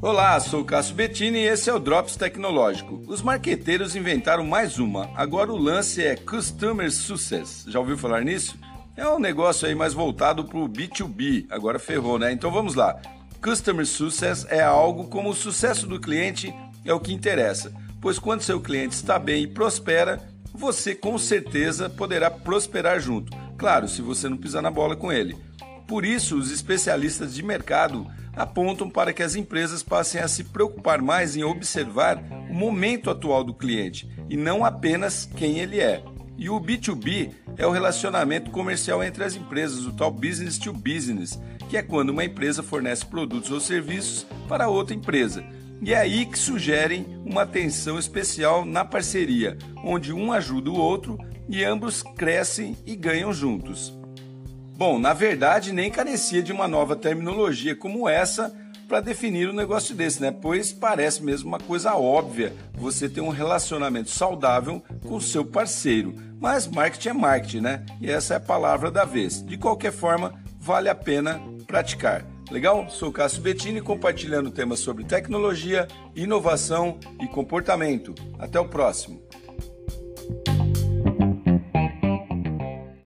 Olá, sou o Cássio Bettini e esse é o Drops Tecnológico. Os marqueteiros inventaram mais uma. Agora o lance é Customer Success. Já ouviu falar nisso? É um negócio aí mais voltado para o B2B. Agora ferrou, né? Então vamos lá. Customer Success é algo como o sucesso do cliente é o que interessa, pois quando seu cliente está bem e prospera, você com certeza poderá prosperar junto. Claro, se você não pisar na bola com ele. Por isso, os especialistas de mercado apontam para que as empresas passem a se preocupar mais em observar o momento atual do cliente e não apenas quem ele é. E o B2B é o relacionamento comercial entre as empresas, o tal business to business, que é quando uma empresa fornece produtos ou serviços para outra empresa. E é aí que sugerem uma atenção especial na parceria, onde um ajuda o outro e ambos crescem e ganham juntos. Bom, na verdade, nem carecia de uma nova terminologia como essa para definir um negócio desse, né? Pois parece mesmo uma coisa óbvia você ter um relacionamento saudável com o seu parceiro. Mas marketing é marketing, né? E essa é a palavra da vez. De qualquer forma, vale a pena praticar. Legal? Sou Cássio Bettini compartilhando temas sobre tecnologia, inovação e comportamento. Até o próximo.